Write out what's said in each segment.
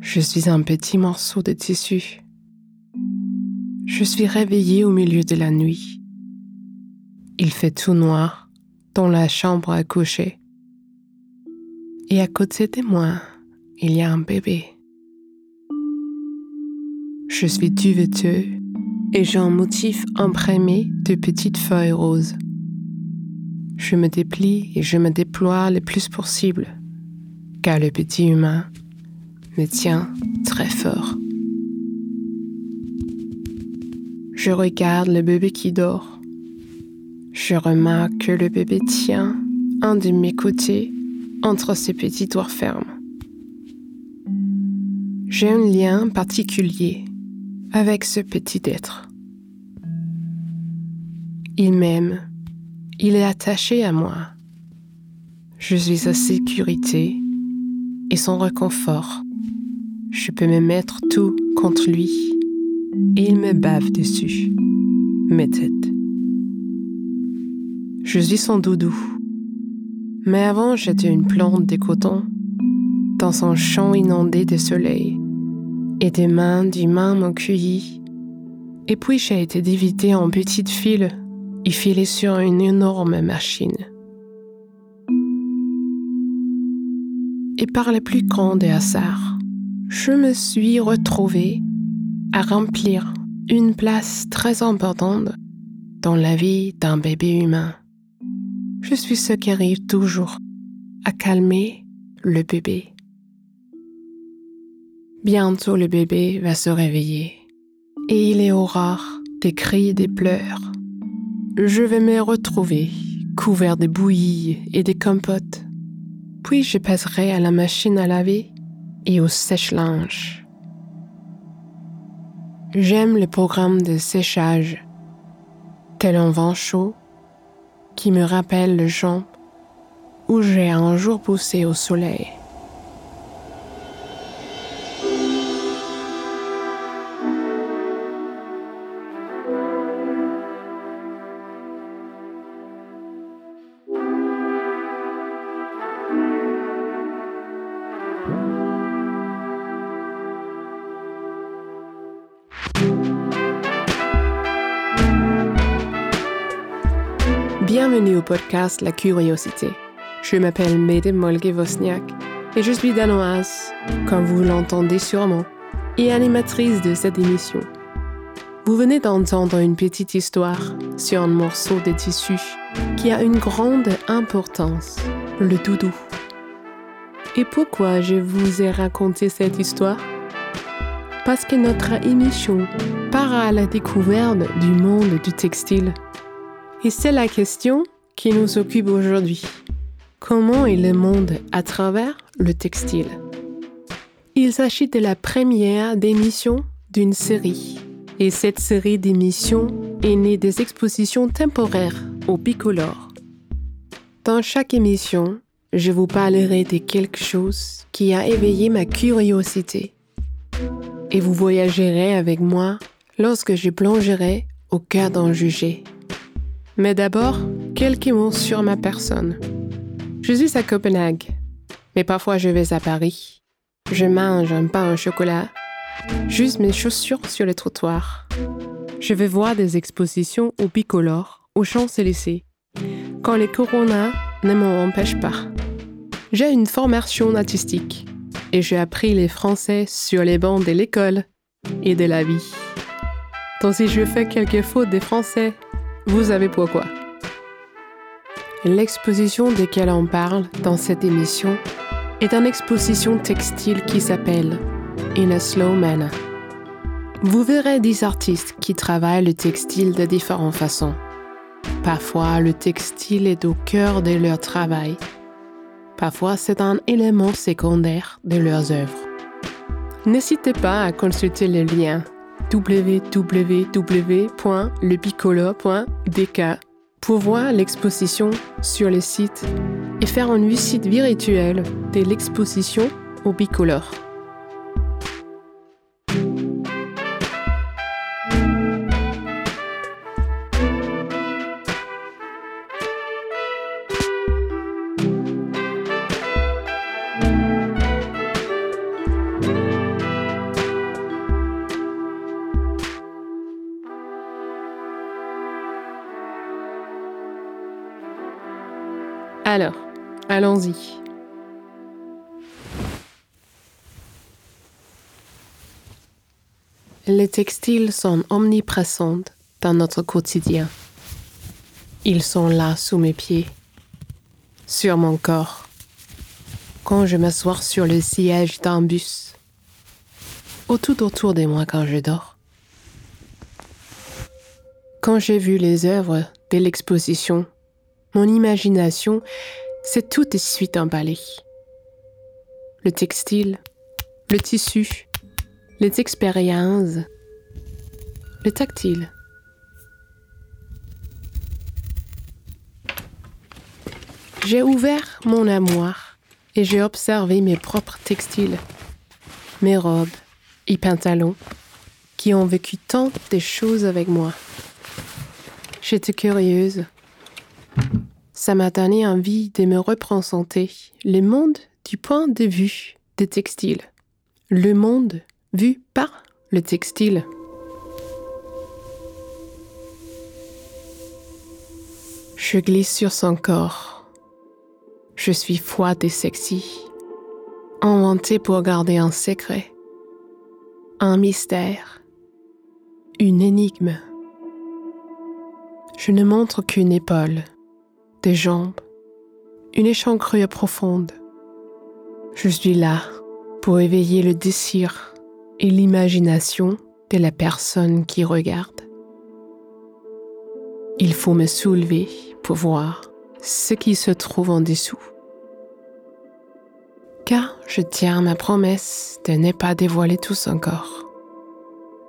Je suis un petit morceau de tissu. Je suis réveillée au milieu de la nuit. Il fait tout noir dans la chambre à coucher. Et à côté de moi, il y a un bébé. Je suis duveteux et j'ai un motif imprimé de petites feuilles roses. Je me déplie et je me déploie le plus possible, car le petit humain me tient très fort. Je regarde le bébé qui dort. Je remarque que le bébé tient un de mes côtés entre ses petits doigts fermes. J'ai un lien particulier avec ce petit être. Il m'aime, il est attaché à moi. Je suis sa sécurité et son réconfort. Je peux me mettre tout contre lui et il me bave dessus, mes têtes. Je suis son doudou. Mais avant, j'étais une plante de coton dans un champ inondé de soleil et des mains d'humains m'ont cueilli. Et puis j'ai été dévitée en petites fils et filée sur une énorme machine. Et par le plus grand des hasards, je me suis retrouvée à remplir une place très importante dans la vie d'un bébé humain. Je suis ce qui arrive toujours à calmer le bébé. Bientôt le bébé va se réveiller et il est rare des cris des pleurs. Je vais me retrouver couvert de bouillies et de compotes. Puis je passerai à la machine à laver et au sèche-linge. J'aime le programme de séchage, tel un vent chaud qui me rappelle le champ où j'ai un jour poussé au soleil. Bienvenue au podcast La Curiosité. Je m'appelle Mede Molge-Vosniak et je suis danoise, comme vous l'entendez sûrement, et animatrice de cette émission. Vous venez d'entendre une petite histoire sur un morceau de tissu qui a une grande importance, le doudou. Et pourquoi je vous ai raconté cette histoire? Parce que notre émission part à la découverte du monde du textile. Et c'est la question qui nous occupe aujourd'hui. Comment est le monde à travers le textile? Il s'agit de la première d'émission d'une série. Et cette série d'émissions est née des expositions temporaires au bicolore. Dans chaque émission, je vous parlerai de quelque chose qui a éveillé ma curiosité. Et vous voyagerez avec moi lorsque je plongerai au cœur d'un jugé. Mais d'abord, quelques mots sur ma personne. Je suis à Copenhague, mais parfois je vais à Paris. Je mange un pain au chocolat, juste mes chaussures sur les trottoirs. Je vais voir des expositions au bicolore, aux Champs-Élysées, quand les coronas ne m'en empêchent pas. J'ai une formation artistique et j'ai appris les français sur les bancs de l'école et de la vie. Donc si je fais quelques fautes des français, vous savez pourquoi. L'exposition desquelles on parle dans cette émission est une exposition textile qui s'appelle In a Slow Manner. Vous verrez des artistes qui travaillent le textile de différentes façons. Parfois, le textile est au cœur de leur travail. Parfois, c'est un élément secondaire de leurs œuvres. N'hésitez pas à consulter le lien www.lepiccolo.dk pour voir l'exposition sur les sites et faire une visite virtuelle de l'exposition au bicolore. Allons-y. Les textiles sont omniprésents dans notre quotidien. Ils sont là sous mes pieds, sur mon corps, quand je m'assois sur le siège d'un bus, ou tout autour de moi quand je dors. Quand j'ai vu les œuvres de l'exposition, mon imagination s'est tout de suite emballée. Le textile, le tissu, les expériences, le tactile. J'ai ouvert mon armoire et j'ai observé mes propres textiles, mes robes et pantalons qui ont vécu tant de choses avec moi. J'étais curieuse. Ça m'a donné envie de me représenter le monde du point de vue des textiles. Le monde vu par le textile. Je glisse sur son corps je suis froide et sexy, inventée pour garder un secret, un mystère, une énigme. Je ne montre qu'une épaule, des jambes, une échancrure profonde. Je suis là pour éveiller le désir et l'imagination de la personne qui regarde. Il faut me soulever pour voir ce qui se trouve en dessous. Car je tiens ma promesse de ne pas dévoiler tout son corps.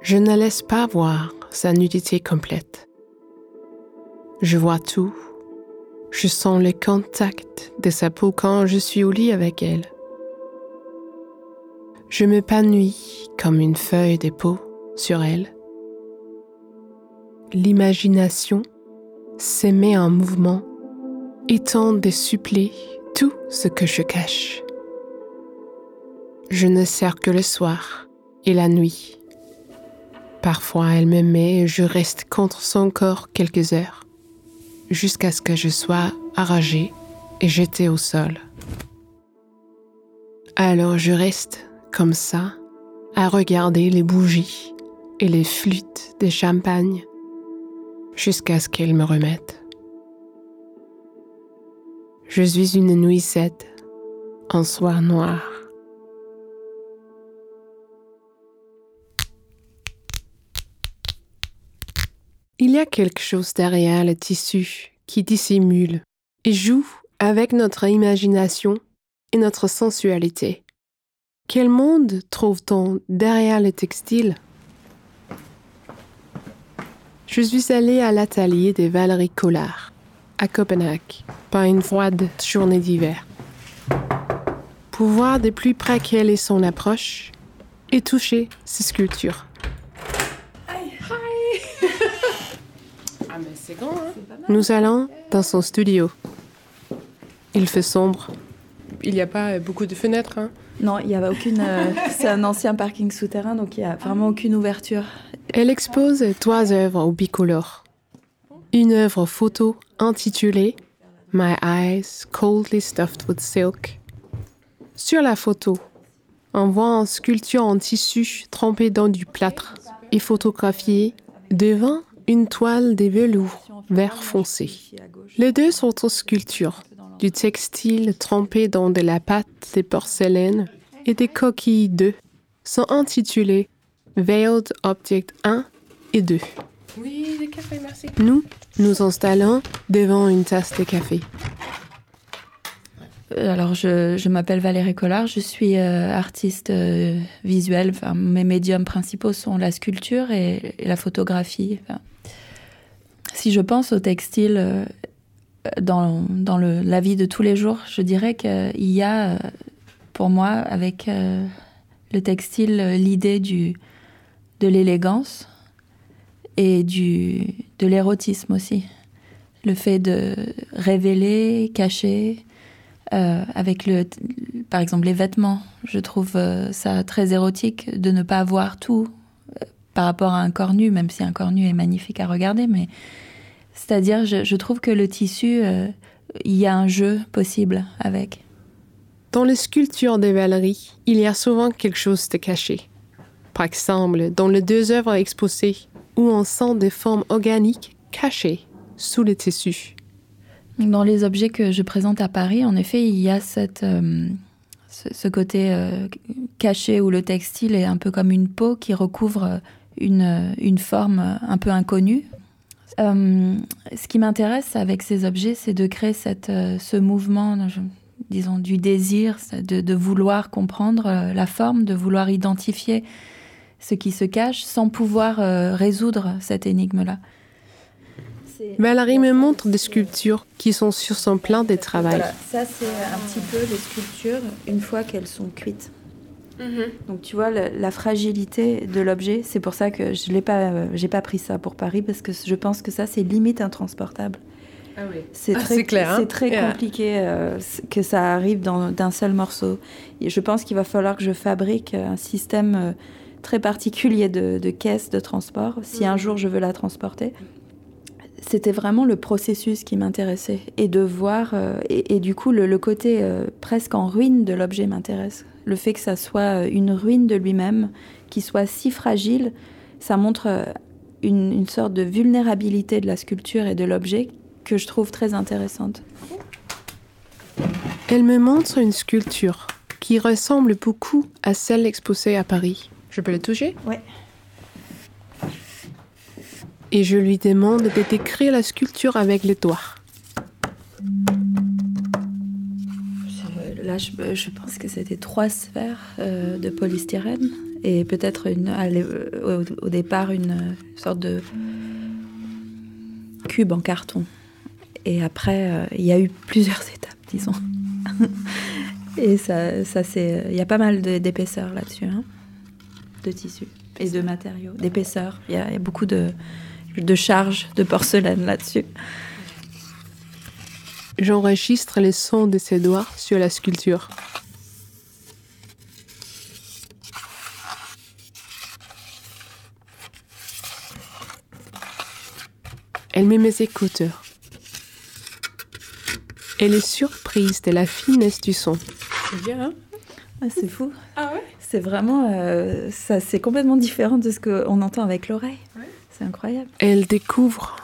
Je ne laisse pas voir sa nudité complète. Je vois tout. Je sens le contact de sa peau quand je suis au lit avec elle. Je m'épanouis comme une feuille de peau sur elle. L'imagination s'est met en mouvement et tente de tout ce que je cache. Je ne sers que le soir et la nuit. Parfois elle me met et je reste contre son corps quelques heures, jusqu'à ce que je sois arragée et jetée au sol. Alors je reste comme ça, à regarder les bougies et les flûtes de champagne, jusqu'à ce qu'elle me remette. Je suis une nuisette en soir noir. Il y a quelque chose derrière le tissu qui dissimule et joue avec notre imagination et notre sensualité. Quel monde trouve-t-on derrière le textile? Je suis allée à l'atelier de Valérie Collard à Copenhague par une froide journée d'hiver. Pour voir de plus près quelle est son approche et toucher ses sculptures. ah mais c'est grand, hein? Nous allons dans son studio. Il fait sombre. Il n'y a pas beaucoup de fenêtres, hein? Non, il n'y a aucune. Euh, c'est un ancien parking souterrain, donc il n'y a vraiment aucune ouverture. Elle expose trois œuvres au bicolore une œuvre photo intitulée My Eyes Coldly Stuffed with Silk. Sur la photo, on voit une sculpture en tissu trempé dans du plâtre et photographiée devant une toile de velours vert foncé. Les deux autres sculptures, du textile trempé dans de la pâte de porcelaine et des coquilles d'œufs, sont intitulées Veiled Object 1 et 2. Oui, des cafés, merci. Nous nous installons devant une tasse de café. Euh, alors, je, m'appelle Valérie Collard, je suis euh, artiste euh, visuelle. Enfin, mes médiums principaux sont la sculpture et, la photographie. Si je pense au textile dans, dans le, la vie de tous les jours, je dirais qu'il y a, pour moi, avec le textile, l'idée du, de l'élégance, et du, de l'érotisme aussi. Le fait de révéler, cacher, euh, avec le, par exemple les vêtements. Je trouve euh, ça très érotique de ne pas avoir tout euh, par rapport à un corps nu, même si un corps nu est magnifique à regarder. Mais c'est-à-dire, je, je, trouve que le tissu il y a un jeu possible avec. Dans les sculptures de Valérie, il y a souvent quelque chose de caché. Par exemple, dans les deux œuvres exposées, où on sent des formes organiques cachées sous les tissus. Dans les objets que je présente à Paris, en effet, il y a cette, euh, ce, côté euh, caché où le textile est un peu comme une peau qui recouvre une, une forme un peu inconnue. Euh, ce qui m'intéresse avec ces objets, c'est de créer cette, ce mouvement, disons, du désir, de, de vouloir comprendre la forme, de vouloir identifier ce qui se cache sans pouvoir résoudre cette énigme-là. Valérie me montre des sculptures qui sont sur son plan de travail. Voilà, ça c'est un petit peu les sculptures une fois qu'elles sont cuites. Mhm. Donc tu vois la, fragilité de l'objet, c'est pour ça que je n'ai pas, euh, j'ai pas pris ça pour Paris parce que je pense que ça c'est limite intransportable. Ah oui. C'est ah, très, clair, c'est très compliqué euh, que ça arrive dans, d'un seul morceau. Et je pense qu'il va falloir que je fabrique un système euh, très particulier de, de caisse de transport si un mhm. jour je veux la transporter c'était vraiment le processus qui m'intéressait et de voir euh, et, du coup le, côté euh, presque en ruine de l'objet m'intéresse. Le fait que ça soit euh, une ruine de lui-même, qui soit si fragile, ça montre une, une, sorte de vulnérabilité de la sculpture et de l'objet que je trouve très intéressante. Elle me montre une sculpture qui ressemble beaucoup à celle exposée à Paris. Je peux le toucher? Oui et je lui demande de décrire la sculpture avec les doigts. Là, je, pense que c'était trois sphères euh, de polystyrène et peut-être une, au, départ une sorte de cube en carton. Et après, euh, il y a eu plusieurs étapes, disons. et ça, ça c'est, il y a pas mal d'épaisseur là-dessus, hein, de tissu et de matériaux, d'épaisseur. Il y, a beaucoup de de charge de porcelaine là-dessus. J'enregistre les sons de ses doigts sur la sculpture. Elle met mes écouteurs. Elle est surprise de la finesse du son. C'est bien, hein? Ah, C'est fou. Ah ouais? C'est vraiment... Euh, ça, c'est complètement différent de ce qu'on entend avec l'oreille. C'est incroyable. Elle découvre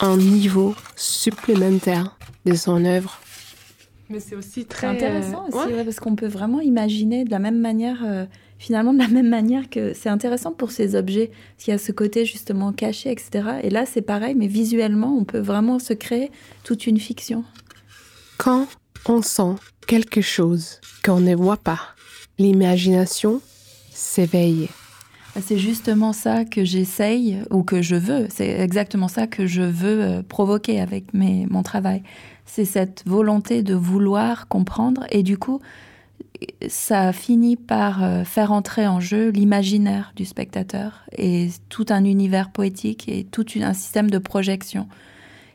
un niveau supplémentaire de son œuvre. Mais c'est aussi très intéressant aussi, parce qu'on peut vraiment imaginer de la même manière, euh, finalement de la même manière que c'est intéressant pour ces objets, parce qu'il y a ce côté justement caché, etc. Et là, c'est pareil, mais visuellement, on peut vraiment se créer toute une fiction. Quand on sent quelque chose qu'on ne voit pas, l'imagination s'éveille. C'est justement ça que j'essaye ou que je veux. C'est exactement ça que je veux euh, provoquer avec mon travail. C'est cette volonté de vouloir comprendre et du coup, ça finit par euh, faire entrer en jeu l'imaginaire du spectateur et tout un univers poétique et tout un système de projection.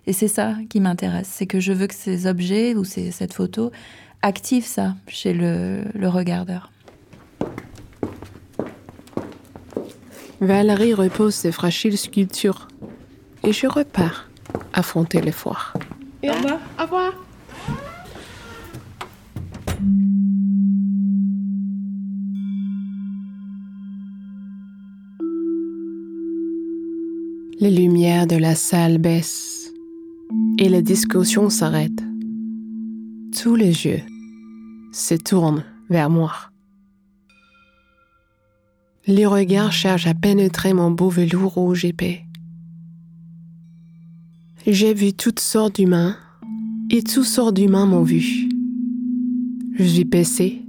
Et c'est ça qui m'intéresse, c'est que je veux que ces objets ou cette photo activent ça chez le regardeur. Valérie repose ses fragiles sculptures et je repars affronter les foires. Et au revoir. Au revoir. Les lumières de la salle baissent et la discussion s'arrête. Tous les yeux se tournent vers moi. Les regards cherchent à pénétrer mon beau velours rouge épais. J'ai vu toutes sortes d'humains et toutes sortes d'humains m'ont vu. Je suis baissé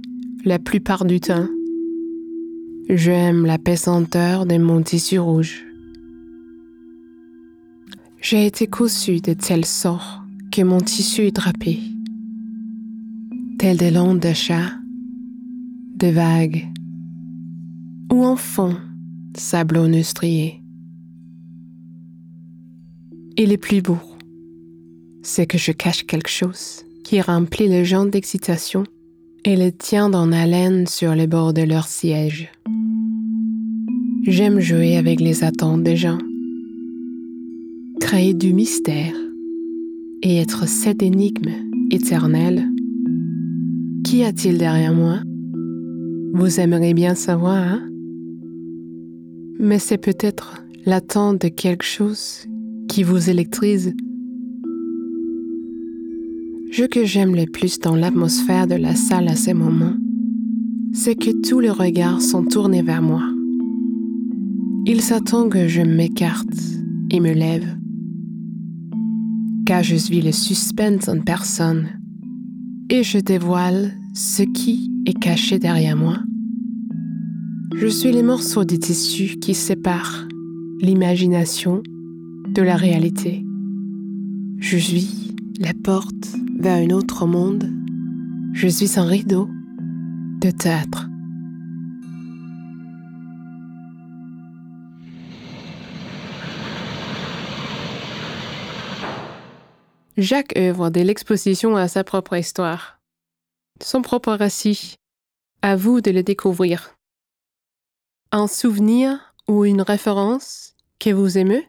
la plupart du temps. J'aime la pesanteur de mon tissu rouge. J'ai été cousu de telle sorte que mon tissu est drapé, tel des longs de chat, de vagues ou en fond sablonneux strié. Et le plus beau, c'est que je cache quelque chose qui remplit les gens d'excitation et les tient en haleine sur les bords de leur siège. J'aime jouer avec les attentes des gens, créer du mystère et être cette énigme éternelle. Qu'y a-t-il derrière moi? Vous aimeriez bien savoir, hein? Mais c'est peut-être l'attente de quelque chose qui vous électrise. Ce que j'aime le plus dans l'atmosphère de la salle à ces moments, c'est que tous les regards sont tournés vers moi. Il s'attend que je m'écarte et me lève, car je suis le suspense en personne, et je dévoile ce qui est caché derrière moi. Je suis les morceaux de tissu qui séparent l'imagination de la réalité. Je suis la porte vers un autre monde. Je suis un rideau de théâtre. Jacques œuvre de l'exposition à sa propre histoire, son propre récit. À vous de le découvrir. Un souvenir ou une référence que vous aimez?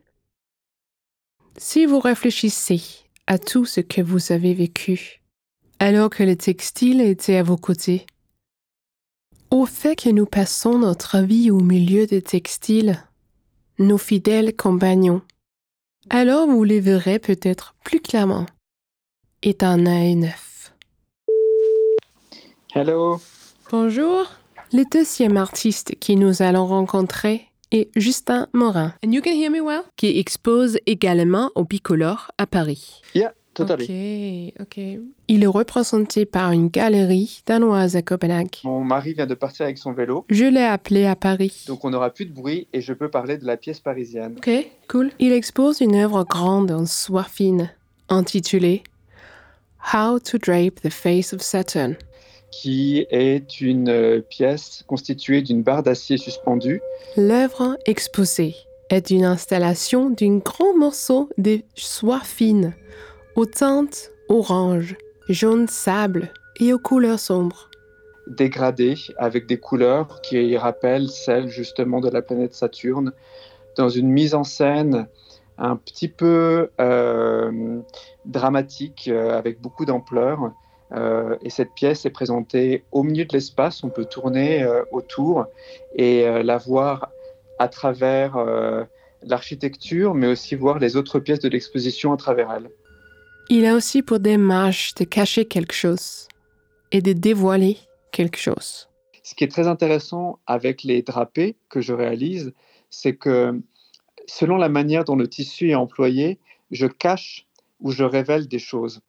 Si vous réfléchissez à tout ce que vous avez vécu, alors que le textile était à vos côtés, au fait que nous passons notre vie au milieu des textiles, nos fidèles compagnons, alors vous les verrez peut-être plus clairement et un œil neuf. Hello. Bonjour. Le deuxième artiste qui nous allons rencontrer est Justin Morin. And you can hear me well? Qui expose également au Bicolore à Paris. Yeah, totally. Ok, ok. Il est représenté par une galerie danoise à Copenhague. Mon mari vient de partir avec son vélo, Je l'ai appelé à Paris. donc on n'aura plus de bruit et je peux parler de la pièce parisienne. Ok, cool. Il expose une œuvre grande en soie fine, intitulée How to Drape the Face of Saturn. Qui est une euh, pièce constituée d'une barre d'acier suspendue. L'œuvre exposée est une installation d'un grand morceau de soie fine, aux teintes orange, jaune sable et aux couleurs sombres. dégradée avec des couleurs qui rappellent celles justement de la planète Saturne, dans une mise en scène un petit peu euh, dramatique, euh, avec beaucoup d'ampleur. Euh, et cette pièce est présentée au milieu de l'espace, on peut tourner euh, autour et euh, la voir à travers l'architecture, mais aussi voir les autres pièces de l'exposition à travers elle. Il a aussi pour démarche de cacher quelque chose et de dévoiler quelque chose. Ce qui est très intéressant avec les drapés que je réalise, c'est que selon la manière dont le tissu est employé, je cache ou je révèle des choses.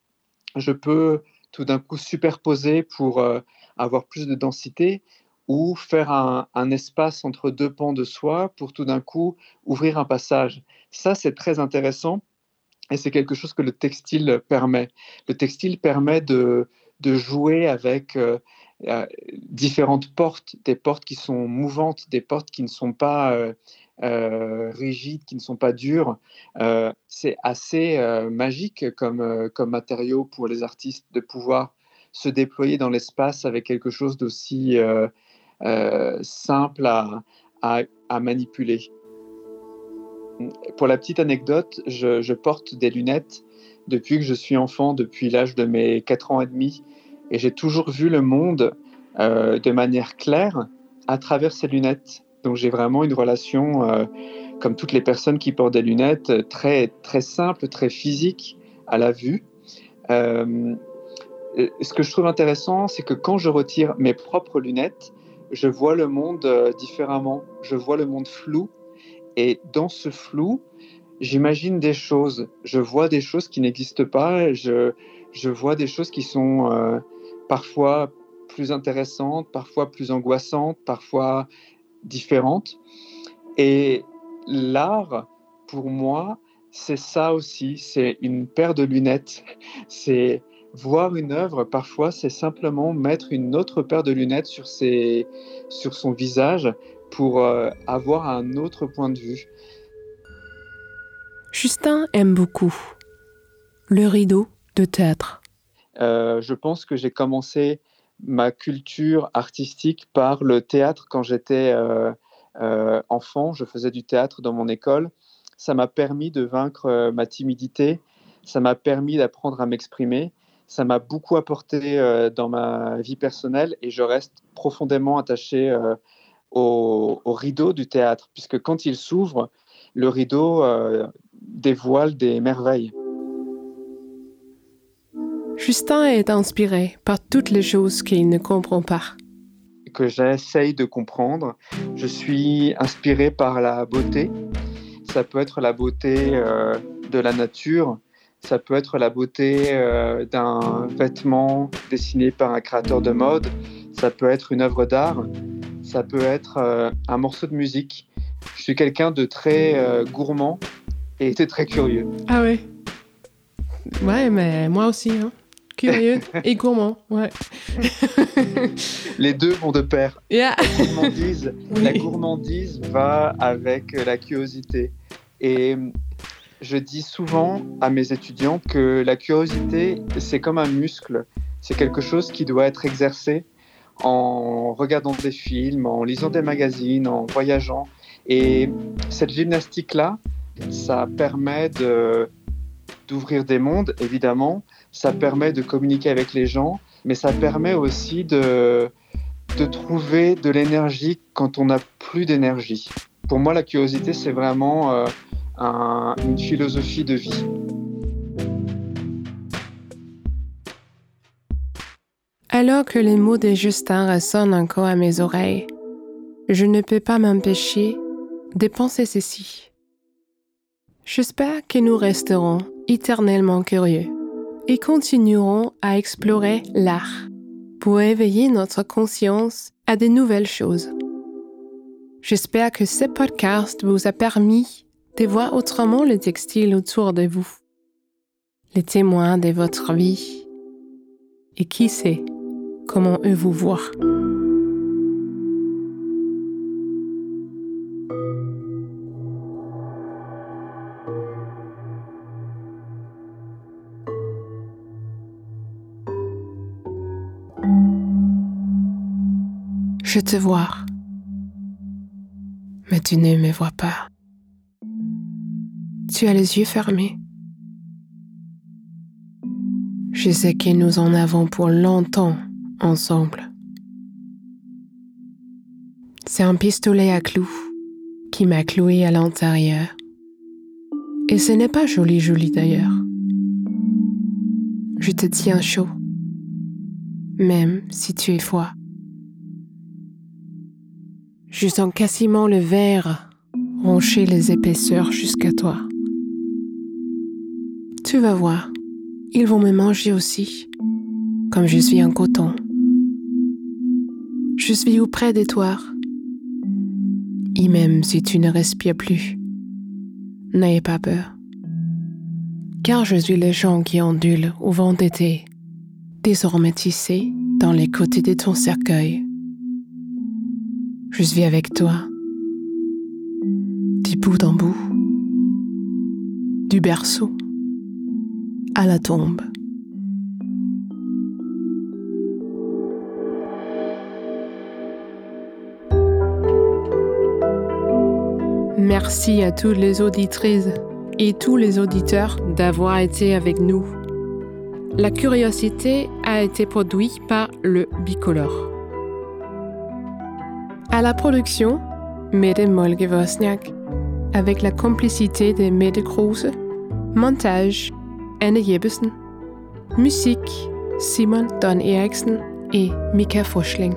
Je peux tout d'un coup superposer pour euh, avoir plus de densité ou faire un, espace entre deux pans de soie pour tout d'un coup ouvrir un passage. Ça, c'est très intéressant et c'est quelque chose que le textile permet. Le textile permet de, de jouer avec euh, euh, différentes portes, des portes qui sont mouvantes, des portes qui ne sont pas euh, rigides, qui ne sont pas dures. Euh, c'est assez euh, magique comme, comme matériau pour les artistes de pouvoir se déployer dans l'espace avec quelque chose d'aussi simple à, à- manipuler. Pour la petite anecdote, je, je porte des lunettes depuis que je suis enfant, depuis l'âge de mes 4 ans et demi, et j'ai toujours vu le monde de manière claire à travers ces lunettes. Donc j'ai vraiment une relation, euh, comme toutes les personnes qui portent des lunettes, euh, très, très simple, très physique à la vue. Euh, ce que je trouve intéressant, c'est que quand je retire mes propres lunettes, je vois le monde différemment. Je vois le monde flou. Et dans ce flou, j'imagine des choses. Je vois des choses qui n'existent pas. Je, je vois des choses qui sont parfois plus intéressantes, parfois plus angoissantes, parfois différentes. Et l'art, pour moi, c'est ça aussi. C'est une paire de lunettes. C'est voir une œuvre. Parfois, c'est simplement mettre une autre paire de lunettes sur, ses, sur son visage pour euh, avoir un autre point de vue. Justin aime beaucoup le rideau de théâtre. Euh, je pense que j'ai commencé ma culture artistique par le théâtre quand j'étais euh, euh, enfant. Je faisais du théâtre dans mon école. Ça m'a permis de vaincre euh, ma timidité. ça m'a permis d'apprendre à m'exprimer, ça m'a beaucoup apporté dans ma vie personnelle et je reste profondément attaché au, au, rideau du théâtre, puisque quand il s'ouvre, le rideau dévoile des merveilles. Justin est inspiré par toutes les choses qu'il ne comprend pas. Que j'essaye de comprendre. Je suis inspiré par la beauté. Ça peut être la beauté euh, de la nature, ça peut être la beauté euh, d'un vêtement dessiné par un créateur de mode, ça peut être une œuvre d'art, ça peut être euh, un morceau de musique. Je suis quelqu'un de très euh, gourmand et très curieux. Ah oui. Ouais, mais moi aussi, hein. Curieux et gourmand, ouais. Les deux vont de pair. Yeah. La, gourmandise, oui. la gourmandise va avec la curiosité. Et je dis souvent à mes étudiants que la curiosité, c'est comme un muscle. C'est quelque chose qui doit être exercé en regardant des films, en lisant des magazines, en voyageant. Et cette gymnastique-là, ça permet d'ouvrir des mondes, évidemment. Ça permet de communiquer avec les gens, mais ça permet aussi de, de trouver de l'énergie quand on n'a plus d'énergie. Pour moi, la curiosité, c'est vraiment... Euh, un, une philosophie de vie. Alors que les mots de Justin résonnent encore à mes oreilles, je ne peux pas m'empêcher de penser ceci. J'espère que nous resterons éternellement curieux et continuerons à explorer l'art pour éveiller notre conscience à de nouvelles choses. J'espère que ce podcast vous a permis de voir autrement le textile autour de vous, les témoins de votre vie, et qui sait comment eux vous voient. Je te vois, mais tu ne me vois pas. Tu as les yeux fermés. Je sais que nous en avons pour longtemps ensemble. C'est un pistolet à clous qui m'a cloué à l'intérieur. Et ce n'est pas joli joli d'ailleurs. Je te tiens chaud, même si tu es froid. Je sens quasiment le verre roncher les épaisseurs jusqu'à toi. Tu vas voir, ils vont me manger aussi, comme je suis en coton. Je suis auprès de toi. Et même si tu ne respires plus, n'ayez pas peur. Car je suis le gens qui ondule au vent d'été, désormais tissé dans les côtés de ton cercueil. Je suis avec toi, du bout en bout, du berceau à la tombe. Merci à toutes les auditrices et tous les auditeurs d'avoir été avec nous. La curiosité a été produite par le Bicolore. À la production, Mette Molke Vosniak, avec la complicité de Mette Kruse, montage Anne Jeppesen. Musik Simon Don Eriksen et Mika Forsling.